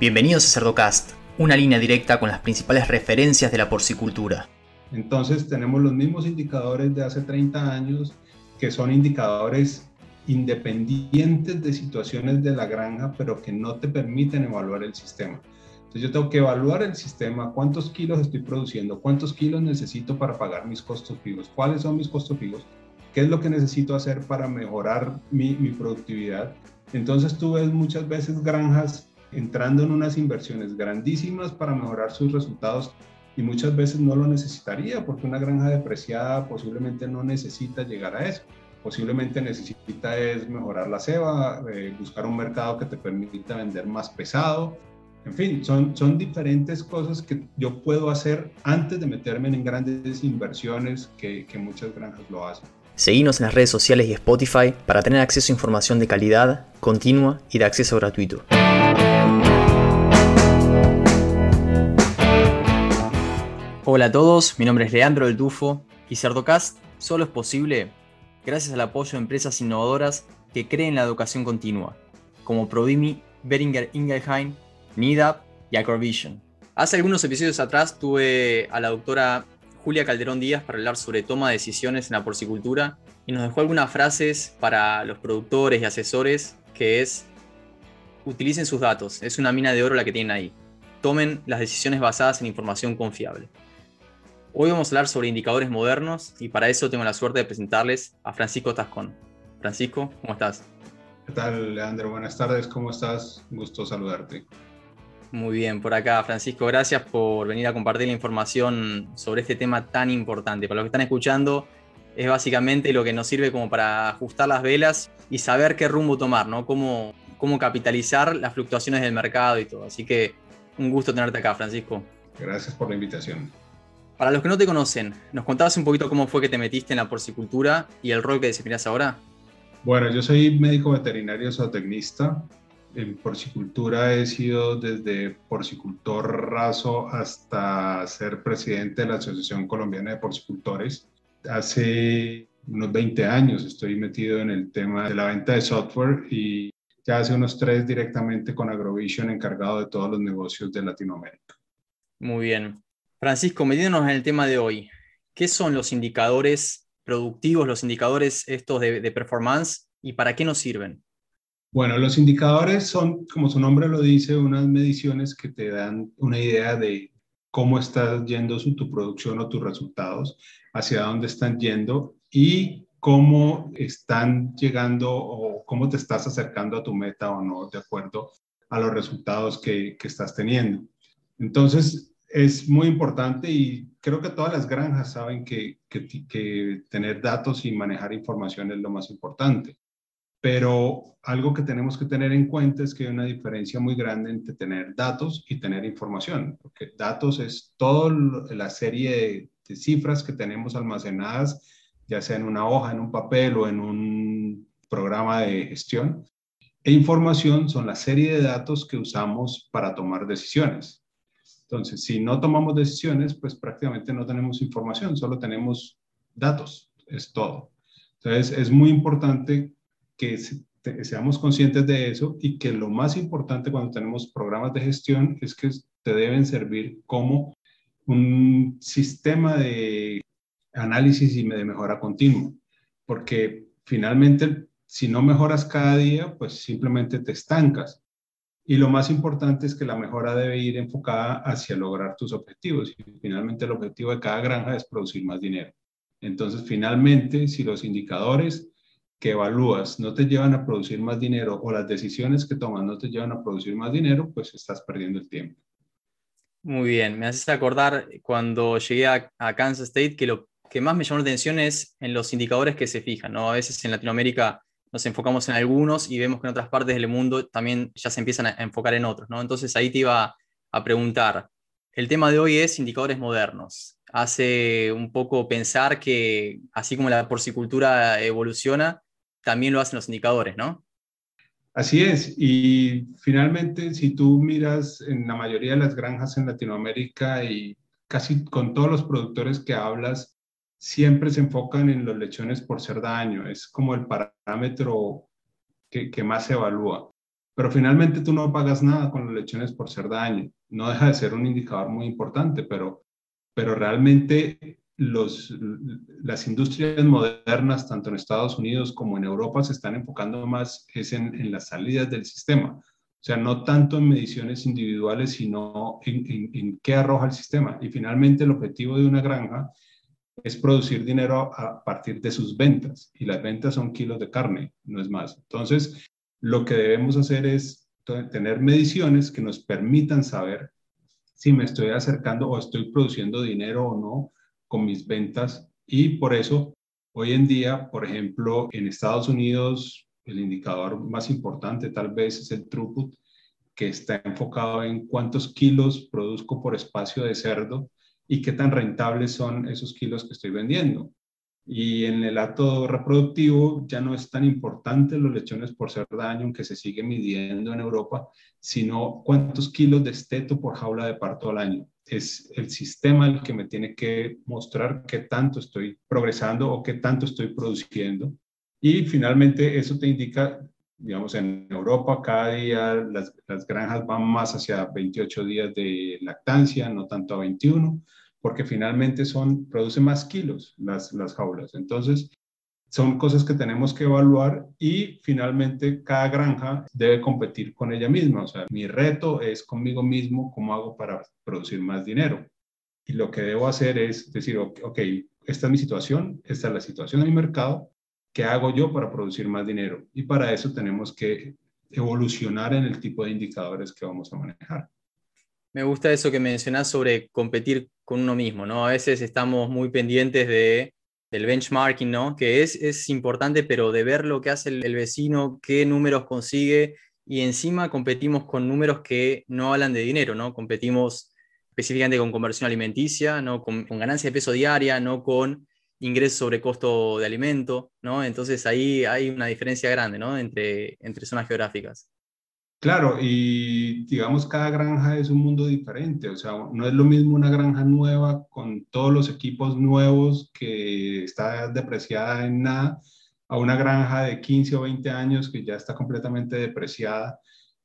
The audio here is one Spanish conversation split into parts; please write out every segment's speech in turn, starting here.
Bienvenidos a Cerdocast, una línea directa con las principales referencias de la porcicultura. Entonces tenemos los mismos indicadores de hace 30 años, que son indicadores independientes de situaciones de la granja, pero que no te permiten evaluar el sistema. Entonces yo tengo que evaluar el sistema, cuántos kilos estoy produciendo, cuántos kilos necesito para pagar mis costos fijos, cuáles son mis costos fijos, qué es lo que necesito hacer para mejorar mi, mi productividad. Entonces tú ves muchas veces granjas entrando en unas inversiones grandísimas para mejorar sus resultados y muchas veces no lo necesitaría porque una granja depreciada posiblemente no necesita llegar a eso. Posiblemente necesita es mejorar la ceba, eh, buscar un mercado que te permita vender más pesado. En fin, son, son diferentes cosas que yo puedo hacer antes de meterme en grandes inversiones que, que muchas granjas lo hacen. Seguimos en las redes sociales y Spotify para tener acceso a información de calidad, continua y de acceso gratuito. Hola a todos, mi nombre es Leandro del Tufo y Cerdocast solo es posible gracias al apoyo de empresas innovadoras que creen la educación continua, como Prodimi, Beringer Ingelheim, NIDAP y Acrovision. Hace algunos episodios atrás tuve a la doctora Julia Calderón Díaz para hablar sobre toma de decisiones en la porcicultura y nos dejó algunas frases para los productores y asesores que es utilicen sus datos, es una mina de oro la que tienen ahí. Tomen las decisiones basadas en información confiable. Hoy vamos a hablar sobre indicadores modernos y para eso tengo la suerte de presentarles a Francisco Tascón. Francisco, ¿cómo estás? ¿Qué tal, Leandro? Buenas tardes, ¿cómo estás? Gusto saludarte. Muy bien, por acá, Francisco, gracias por venir a compartir la información sobre este tema tan importante. Para los que están escuchando, es básicamente lo que nos sirve como para ajustar las velas y saber qué rumbo tomar, ¿no? Cómo, cómo capitalizar las fluctuaciones del mercado y todo. Así que un gusto tenerte acá, Francisco. Gracias por la invitación. Para los que no te conocen, ¿nos contabas un poquito cómo fue que te metiste en la porcicultura y el rol que desempeñas ahora? Bueno, yo soy médico veterinario zootecnista. En porcicultura he sido desde porcicultor raso hasta ser presidente de la Asociación Colombiana de Porcicultores. Hace unos 20 años estoy metido en el tema de la venta de software y ya hace unos tres directamente con Agrovision encargado de todos los negocios de Latinoamérica. Muy bien. Francisco, metiéndonos en el tema de hoy, ¿qué son los indicadores productivos, los indicadores estos de, performance y para qué nos sirven? Bueno, los indicadores son, como su nombre lo dice, unas mediciones que te dan una idea de cómo está yendo su, tu producción o tus resultados, hacia dónde están yendo y cómo están llegando o cómo te estás acercando a tu meta o no, de acuerdo a los resultados que, que estás teniendo. Entonces, es muy importante y creo que todas las granjas saben que, que, tener datos y manejar información es lo más importante. Pero algo que tenemos que tener en cuenta es que hay una diferencia muy grande entre tener datos y tener información, porque datos es toda la serie de, de cifras que tenemos almacenadas, ya sea en una hoja, en un papel o en un programa de gestión. E información son la serie de datos que usamos para tomar decisiones. Entonces, si no tomamos decisiones, pues prácticamente no tenemos información, solo tenemos datos, es todo. Entonces, es muy importante que seamos conscientes de eso y que lo más importante cuando tenemos programas de gestión es que te deben servir como un sistema de análisis y de mejora continua, porque finalmente si no mejoras cada día, pues simplemente te estancas. Y lo más importante es que la mejora debe ir enfocada hacia lograr tus objetivos. Y finalmente el objetivo de cada granja es producir más dinero. Entonces, finalmente, si los indicadores que evalúas no te llevan a producir más dinero o las decisiones que tomas no te llevan a producir más dinero, pues estás perdiendo el tiempo. Muy bien, me haces acordar cuando llegué a, Kansas State que lo que más me llamó la atención es en los indicadores que se fijan, ¿no? A veces en Latinoamérica nos enfocamos en algunos y vemos que en otras partes del mundo también ya se empiezan a enfocar en otros, ¿no? Entonces ahí te iba a preguntar, el tema de hoy es indicadores modernos. Hace un poco pensar que así como la porcicultura evoluciona, también lo hacen los indicadores, ¿no? Así es, y finalmente si tú miras en la mayoría de las granjas en Latinoamérica y casi con todos los productores que hablas, siempre se enfocan en los lechones por ser daño, es como el parámetro que, más se evalúa. Pero finalmente tú no pagas nada con los lechones por ser daño. No deja de ser un indicador muy importante, pero, pero realmente los, las industrias modernas, tanto en Estados Unidos como en Europa, se están enfocando más es en, en las salidas del sistema. O sea, no tanto en mediciones individuales, sino en, en, qué arroja el sistema. Y finalmente el objetivo de una granja es producir dinero a partir de sus ventas. Y las ventas son kilos de carne, no es más. Entonces, lo que debemos hacer es tener mediciones que nos permitan saber si me estoy acercando o estoy produciendo dinero o no con mis ventas y por eso hoy en día, por ejemplo, en Estados Unidos, el indicador más importante tal vez es el throughput, que está enfocado en cuántos kilos produzco por espacio de cerdo y qué tan rentables son esos kilos que estoy vendiendo. Y en el acto reproductivo ya no es tan importante los lechones por ser daño, aunque se sigue midiendo en Europa, sino cuántos kilos de esteto por jaula de parto al año es el sistema el que me tiene que mostrar qué tanto estoy progresando o qué tanto estoy produciendo. Y finalmente eso te indica, digamos, en Europa cada día las, las granjas van más hacia 28 días de lactancia, no tanto a 21, porque finalmente son, producen más kilos las, las jaulas. Entonces, son cosas que tenemos que evaluar y finalmente cada granja debe competir con ella misma. O sea, mi reto es conmigo mismo cómo hago para producir más dinero. Y lo que debo hacer es decir, ok, esta es mi situación, esta es la situación de mi mercado, ¿qué hago yo para producir más dinero? Y para eso tenemos que evolucionar en el tipo de indicadores que vamos a manejar. Me gusta eso que mencionas sobre competir con uno mismo, ¿no? A veces estamos muy pendientes de del benchmarking, ¿no? Que es, es importante, pero de ver lo que hace el, vecino, qué números consigue, y encima competimos con números que no hablan de dinero, ¿no? Competimos específicamente con conversión alimenticia, ¿no? Con, ganancia de peso diaria, no con ingresos sobre costo de alimento, ¿no? Entonces ahí hay una diferencia grande, ¿no? Entre, entre zonas geográficas. Claro, y digamos, cada granja es un mundo diferente, o sea, no es lo mismo una granja nueva con todos los equipos nuevos que está depreciada en nada, a una granja de 15 o 20 años que ya está completamente depreciada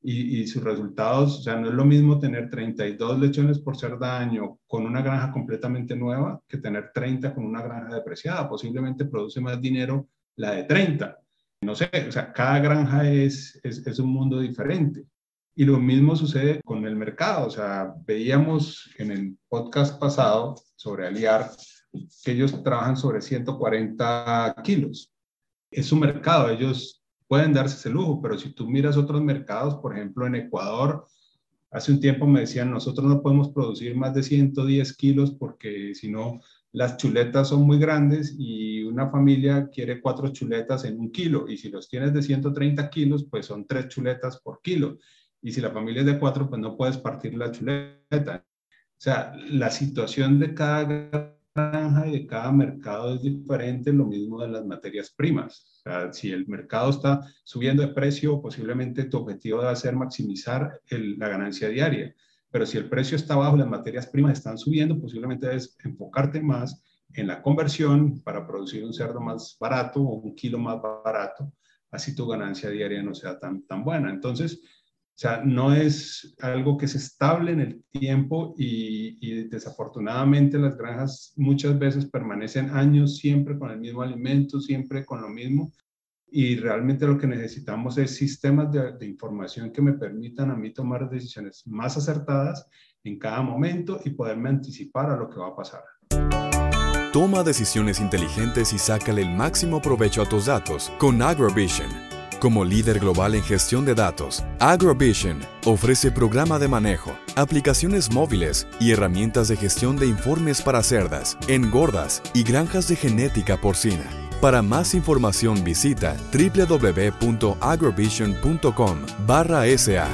y, sus resultados, o sea, no es lo mismo tener 32 lechones por ser daño con una granja completamente nueva que tener 30 con una granja depreciada, posiblemente produce más dinero la de 30 no sé, o sea, cada granja es, es, un mundo diferente. Y lo mismo sucede con el mercado. O sea, veíamos en el podcast pasado sobre Aliar que ellos trabajan sobre 140 kilos. Es un mercado, ellos pueden darse ese lujo, pero si tú miras otros mercados, por ejemplo en Ecuador, hace un tiempo me decían, nosotros no podemos producir más de 110 kilos porque si no las chuletas son muy grandes y una familia quiere cuatro chuletas en un kilo y si los tienes de 130 kilos, pues son tres chuletas por kilo. Y si la familia es de cuatro, pues no puedes partir la chuleta. O sea, la situación de cada y de cada mercado es diferente, lo mismo de las materias primas. Si el mercado está subiendo de precio, posiblemente tu objetivo debe ser maximizar la ganancia diaria. Pero si el precio está bajo, las materias primas están subiendo, posiblemente debes enfocarte más en la conversión para producir un cerdo más barato o un kilo más barato, así tu ganancia diaria no sea tan, tan buena. Entonces, o sea, no es algo que se estable en el tiempo y, desafortunadamente las granjas muchas veces permanecen años siempre con el mismo alimento, siempre con lo mismo y realmente lo que necesitamos es sistemas de, información que me permitan a mí tomar decisiones más acertadas en cada momento y poderme anticipar a lo que va a pasar. Toma decisiones inteligentes y sácale el máximo provecho a tus datos con AgroVision. Como líder global en gestión de datos, AgroVision ofrece programa de manejo, aplicaciones móviles y herramientas de gestión de informes para cerdas, engordas y granjas de genética porcina para más información visita www.agrovision.com SA.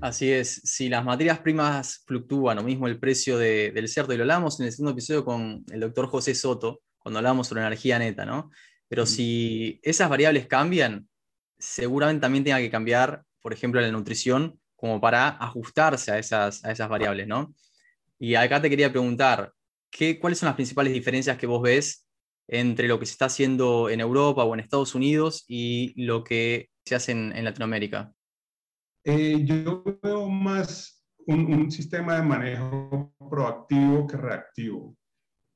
Así es, si las materias primas fluctúan, o mismo el precio del cerdo, y lo hablamos en el segundo episodio con el doctor José Soto, cuando hablamos sobre energía neta, ¿no? Pero si esas variables cambian, seguramente también tenga que cambiar, por ejemplo, la nutrición, como para ajustarse a esas, a esas variables, ¿no? Y acá te quería preguntar, ¿qué, ¿cuáles son las principales diferencias que vos ves entre lo que se está haciendo en Europa o en Estados Unidos y lo que se hace en, Latinoamérica? Eh, yo veo más un, sistema de manejo proactivo que reactivo.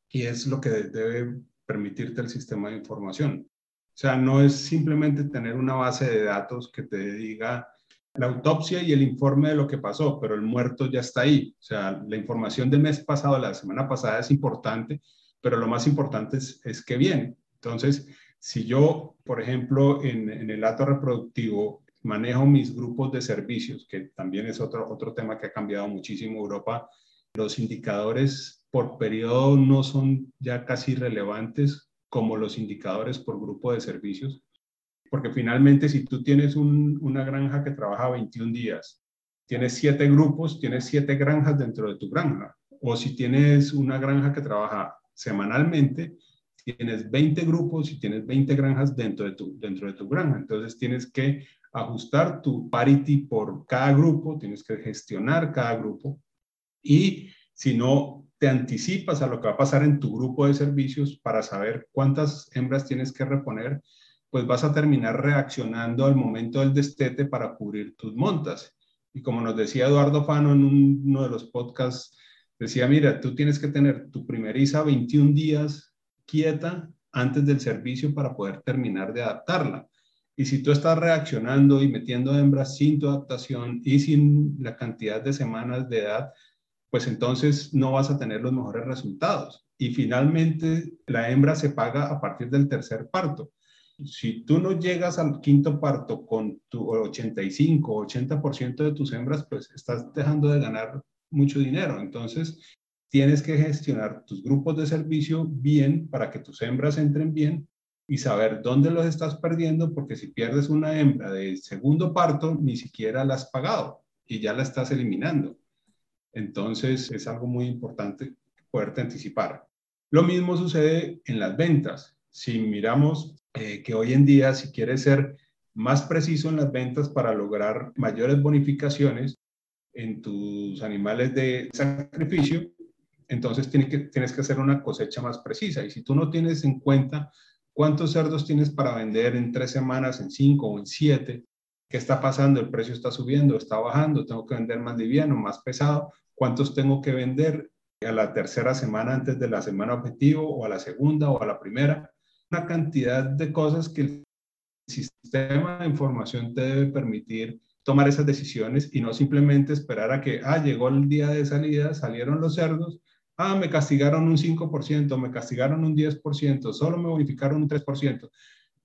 Y es lo que debe permitirte el sistema de información. O sea, no es simplemente tener una base de datos que te diga la autopsia y el informe de lo que pasó, pero el muerto ya está ahí. O sea, la información del mes pasado, la semana pasada es importante, pero lo más importante es, que viene. Entonces, si yo, por ejemplo, en, en el dato reproductivo manejo mis grupos de servicios, que también es otro, otro tema que ha cambiado muchísimo Europa, los indicadores por periodo no son ya casi relevantes como los indicadores por grupo de servicios, porque finalmente si tú tienes una granja que trabaja 21 días, tienes siete grupos, tienes siete granjas dentro de tu granja, o si tienes una granja que trabaja semanalmente, tienes 20 grupos y tienes 20 granjas dentro de tu, dentro de tu granja. Entonces tienes que ajustar tu parity por cada grupo, tienes que gestionar cada grupo y si no te anticipas a lo que va a pasar en tu grupo de servicios para saber cuántas hembras tienes que reponer, pues vas a terminar reaccionando al momento del destete para cubrir tus montas. Y como nos decía Eduardo Fano en uno de los podcasts, decía, mira, tú tienes que tener tu primeriza 21 días quieta antes del servicio para poder terminar de adaptarla. Y si tú estás reaccionando y metiendo hembras sin tu adaptación y sin la cantidad de semanas de edad, pues entonces no vas a tener los mejores resultados. Y finalmente la hembra se paga a partir del tercer parto. Si tú no llegas al quinto parto con tu 85 80% de tus hembras, pues estás dejando de ganar mucho dinero. Entonces, tienes que gestionar tus grupos de servicio bien para que tus hembras entren bien y saber dónde los estás perdiendo, porque si pierdes una hembra de segundo parto, ni siquiera la has pagado y ya la estás eliminando. Entonces es algo muy importante poderte anticipar. Lo mismo sucede en las ventas. Si miramos eh, que hoy en día, si quieres ser más preciso en las ventas para lograr mayores bonificaciones en tus animales de sacrificio, entonces tienes que, tienes que hacer una cosecha más precisa. Y si tú no tienes en cuenta ¿Cuántos cerdos tienes para vender en tres semanas, en cinco o en siete? ¿Qué está pasando? ¿El precio está subiendo, está bajando? ¿Tengo que vender más liviano, más pesado? ¿Cuántos tengo que vender a la tercera semana antes de la semana objetivo o a la segunda o a la primera? Una cantidad de cosas que el sistema de información te debe permitir tomar esas decisiones y no simplemente esperar a que, ah, llegó el día de salida, salieron los cerdos, ah, me castigaron un 5%, me castigaron un 10%, solo me bonificaron un 3%.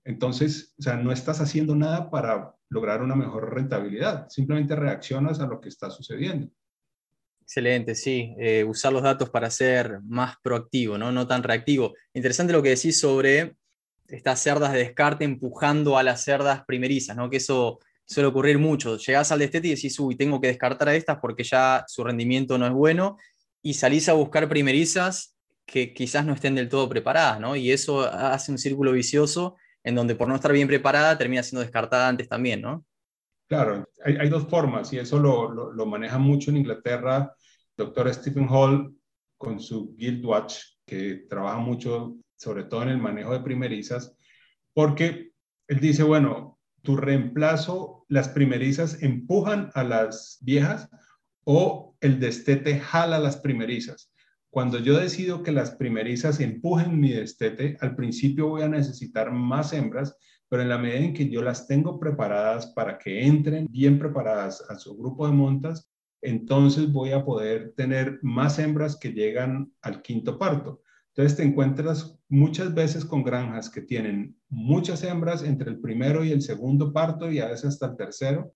Entonces, o sea, no estás haciendo nada para lograr una mejor rentabilidad, simplemente reaccionas a lo que está sucediendo. Excelente, sí, eh, usar los datos para ser más proactivo, ¿no? no tan reactivo. Interesante lo que decís sobre estas cerdas de descarte empujando a las cerdas primerizas, ¿no? que eso suele ocurrir mucho. Llegás al destete y decís, uy, tengo que descartar a estas porque ya su rendimiento no es bueno y salís a buscar primerizas que quizás no estén del todo preparadas, ¿no? Y eso hace un círculo vicioso en donde por no estar bien preparada termina siendo descartada antes también, ¿no? Claro, hay, dos formas y eso lo, lo, maneja mucho en Inglaterra doctor Stephen Hall con su Guild Watch, que trabaja mucho sobre todo en el manejo de primerizas, porque él dice, bueno, tu reemplazo, las primerizas empujan a las viejas o el destete jala las primerizas. Cuando yo decido que las primerizas empujen mi destete, al principio voy a necesitar más hembras, pero en la medida en que yo las tengo preparadas para que entren bien preparadas a su grupo de montas, entonces voy a poder tener más hembras que llegan al quinto parto. Entonces te encuentras muchas veces con granjas que tienen muchas hembras entre el primero y el segundo parto y a veces hasta el tercero,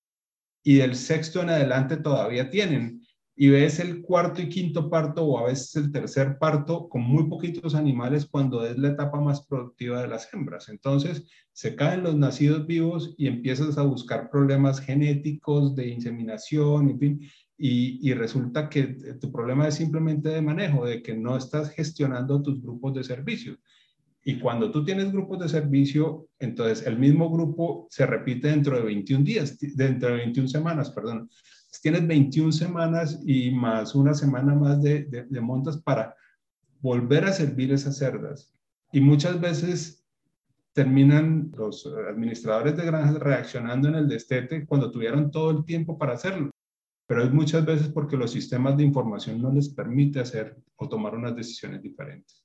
y del sexto en adelante todavía tienen. Y ves el cuarto y quinto parto o a veces el tercer parto con muy poquitos animales cuando es la etapa más productiva de las hembras. Entonces se caen los nacidos vivos y empiezas a buscar problemas genéticos de inseminación, en fin, y, y resulta que tu problema es simplemente de manejo, de que no estás gestionando tus grupos de servicios. Y cuando tú tienes grupos de servicio, entonces el mismo grupo se repite dentro de 21 días, dentro de 21 semanas, perdón. Tienes 21 semanas y más una semana más de, de, montas para volver a servir esas cerdas. Y muchas veces terminan los administradores de granjas reaccionando en el destete cuando tuvieron todo el tiempo para hacerlo. Pero es muchas veces porque los sistemas de información no les permite hacer o tomar unas decisiones diferentes.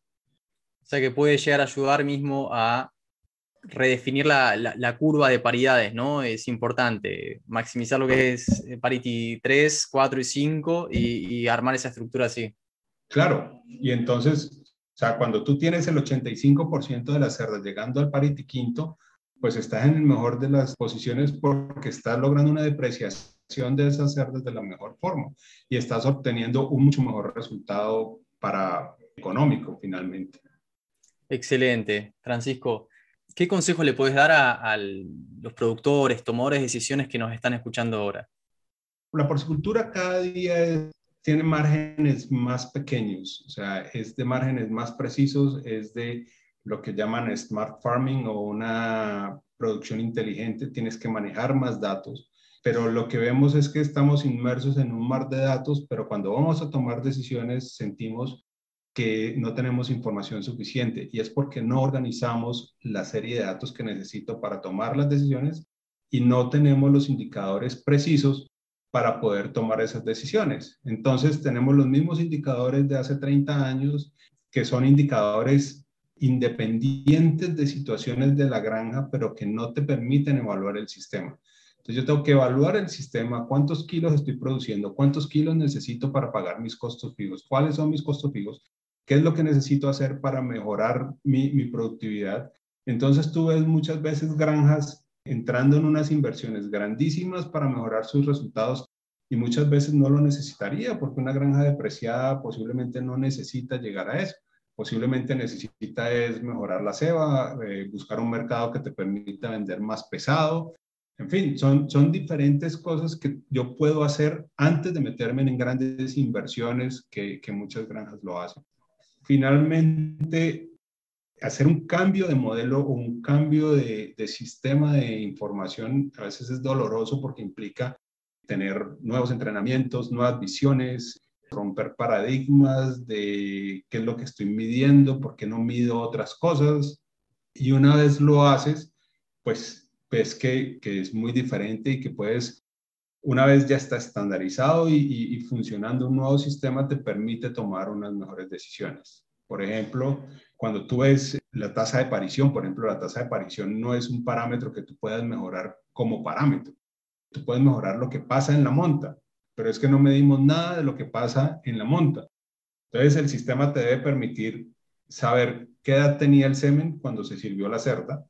O sea que puede llegar a ayudar mismo a redefinir la, curva de paridades, ¿no? Es importante maximizar lo que es eh, parity 3, 4 y 5 y, y armar esa estructura así. Claro, y entonces o sea, cuando tú tienes el 85% de las cerdas llegando al parity quinto, pues estás en el mejor de las posiciones porque estás logrando una depreciación de esas cerdas de la mejor forma y estás obteniendo un mucho mejor resultado para económico finalmente. Excelente. Francisco, ¿qué consejo le puedes dar a, a los productores, tomadores de decisiones que nos están escuchando ahora? La porcicultura cada día es tiene márgenes más pequeños, o sea, es de márgenes más precisos, es de lo que llaman smart farming o una producción inteligente, tienes que manejar más datos, pero lo que vemos es que estamos inmersos en un mar de datos, pero cuando vamos a tomar decisiones sentimos que no tenemos información suficiente y es porque no organizamos la serie de datos que necesito para tomar las decisiones y no tenemos los indicadores precisos para poder tomar esas decisiones. Entonces, tenemos los mismos indicadores de hace 30 años, que son indicadores independientes de situaciones de la granja, pero que no te permiten evaluar el sistema. Entonces, yo tengo que evaluar el sistema, cuántos kilos estoy produciendo, cuántos kilos necesito para pagar mis costos fijos, cuáles son mis costos fijos, qué es lo que necesito hacer para mejorar mi, mi productividad. Entonces, tú ves muchas veces granjas entrando en unas inversiones grandísimas para mejorar sus resultados y muchas veces no lo necesitaría porque una granja depreciada posiblemente no necesita llegar a eso. Posiblemente necesita es mejorar la ceba, eh, buscar un mercado que te permita vender más pesado. En fin, son, son diferentes cosas que yo puedo hacer antes de meterme en grandes inversiones que, que muchas granjas lo hacen. Finalmente, hacer un cambio de modelo o un cambio de, sistema de información a veces es doloroso porque implica tener nuevos entrenamientos, nuevas visiones, romper paradigmas de qué es lo que estoy midiendo, por qué no mido otras cosas. Y una vez lo haces, pues ves que, es muy diferente y que puedes, una vez ya está estandarizado y, funcionando un nuevo sistema, te permite tomar unas mejores decisiones. Por ejemplo, cuando tú ves la tasa de aparición, por ejemplo, la tasa de aparición no es un parámetro que tú puedas mejorar como parámetro. Tú puedes mejorar lo que pasa en la monta, pero es que no medimos nada de lo que pasa en la monta. Entonces, el sistema te debe permitir saber qué edad tenía el semen cuando se sirvió la cerda,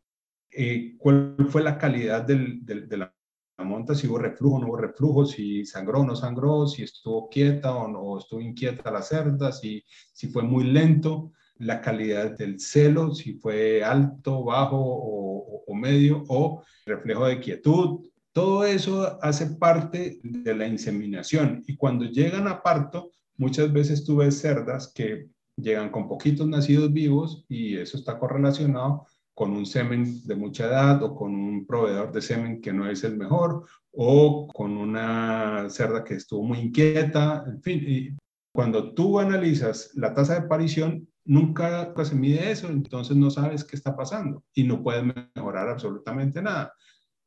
eh, cuál fue la calidad de la monta, si hubo reflujo o no hubo reflujo, si sangró o no sangró, si estuvo quieta o no estuvo inquieta la cerda, si, si fue muy lento, la calidad del celo, si fue alto, bajo o, o medio, o reflejo de quietud. Todo eso hace parte de la inseminación y cuando llegan a parto, muchas veces tú ves cerdas que llegan con poquitos nacidos vivos y eso está correlacionado con un semen de mucha edad o con un proveedor de semen que no es el mejor o con una cerda que estuvo muy inquieta, en fin. Y cuando tú analizas la tasa de aparición, nunca se mide eso, entonces no sabes qué está pasando y no puedes mejorar absolutamente nada.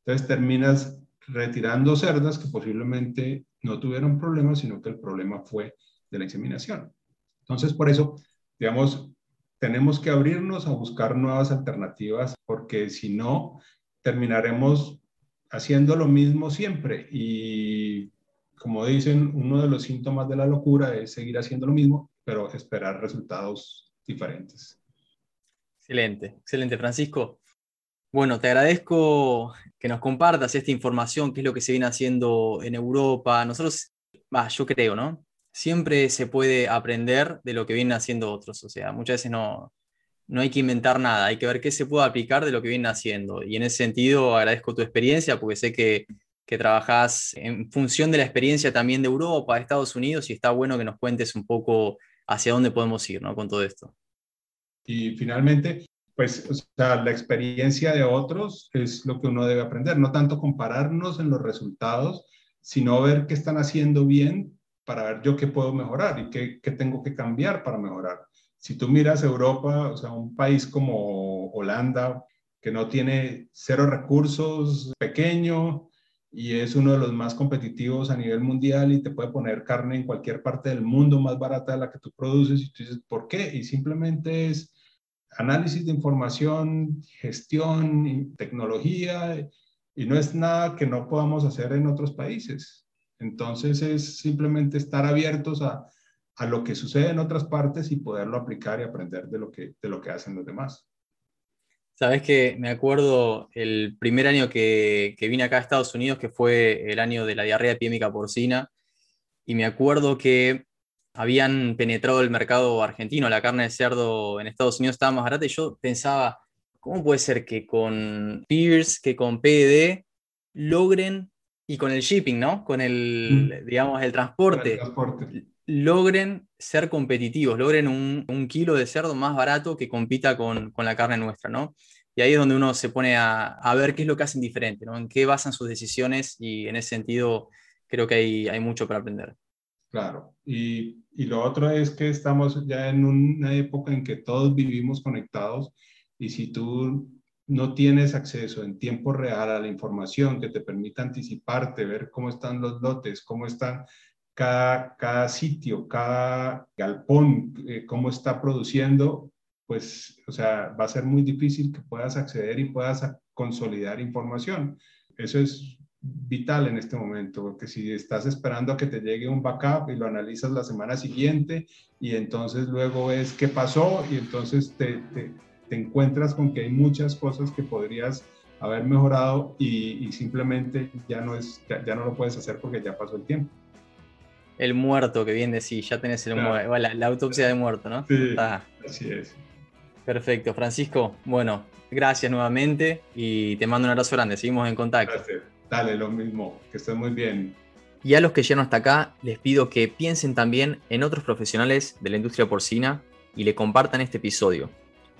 Entonces terminas retirando cerdas que posiblemente no tuvieron problemas, sino que el problema fue de la inseminación. Entonces, por eso, digamos, tenemos que abrirnos a buscar nuevas alternativas porque si no, terminaremos haciendo lo mismo siempre. Y como dicen, uno de los síntomas de la locura es seguir haciendo lo mismo, pero esperar resultados diferentes. Excelente, excelente, Francisco. Bueno, te agradezco que nos compartas esta información, qué es lo que se viene haciendo en Europa. Nosotros, bah, yo creo, ¿no? Siempre se puede aprender de lo que vienen haciendo otros. O sea, muchas veces no, no hay que inventar nada, hay que ver qué se puede aplicar de lo que vienen haciendo. Y en ese sentido agradezco tu experiencia porque sé que, que trabajas en función de la experiencia también de Europa, de Estados Unidos, y está bueno que nos cuentes un poco hacia dónde podemos ir ¿no? con todo esto. Y finalmente, pues o sea, la experiencia de otros es lo que uno debe aprender, no tanto compararnos en los resultados, sino ver qué están haciendo bien para ver yo qué puedo mejorar y qué, qué, tengo que cambiar para mejorar. Si tú miras Europa, o sea, un país como Holanda, que no tiene cero recursos, pequeño, y es uno de los más competitivos a nivel mundial y te puede poner carne en cualquier parte del mundo más barata de la que tú produces y tú dices, ¿por qué? Y simplemente es análisis de información, gestión, tecnología, y no es nada que no podamos hacer en otros países. Entonces es simplemente estar abiertos a, a lo que sucede en otras partes y poderlo aplicar y aprender de lo que, de lo que hacen los demás. Sabes que me acuerdo el primer año que, que, vine acá a Estados Unidos, que fue el año de la diarrea epidémica porcina, y me acuerdo que habían penetrado el mercado argentino, la carne de cerdo en Estados Unidos estaba más barata, y yo pensaba, ¿cómo puede ser que con Pierce, que con PED logren, y con el shipping, ¿no? Con el, mm. digamos, el transporte, el transporte logren ser competitivos, logren un, kilo de cerdo más barato que compita con, la carne nuestra, ¿no? Y ahí es donde uno se pone a, ver qué es lo que hacen diferente, ¿no? En qué basan sus decisiones y en ese sentido creo que hay, hay mucho para aprender. Claro, y, y, lo otro es que estamos ya en una época en que todos vivimos conectados y si tú no tienes acceso en tiempo real a la información que te permita anticiparte, ver cómo están los lotes, cómo están cada, cada sitio, cada galpón, eh, cómo está produciendo, pues, o sea, va a ser muy difícil que puedas acceder y puedas consolidar información. Eso es vital en este momento, porque si estás esperando a que te llegue un backup y lo analizas la semana siguiente y entonces luego ves qué pasó y entonces te, te, encuentras con que hay muchas cosas que podrías haber mejorado y, y simplemente ya no, es, ya no lo puedes hacer porque ya pasó el tiempo el muerto que viene, sí, ya tenés el muerto, la, autopsia de muerto, ¿no? Sí, así es. Perfecto, Francisco. Bueno, gracias nuevamente y te mando un abrazo grande. Seguimos en contacto. Gracias. Dale, lo mismo. Que estés muy bien. Y a los que llegan hasta acá, les pido que piensen también en otros profesionales de la industria porcina y le compartan este episodio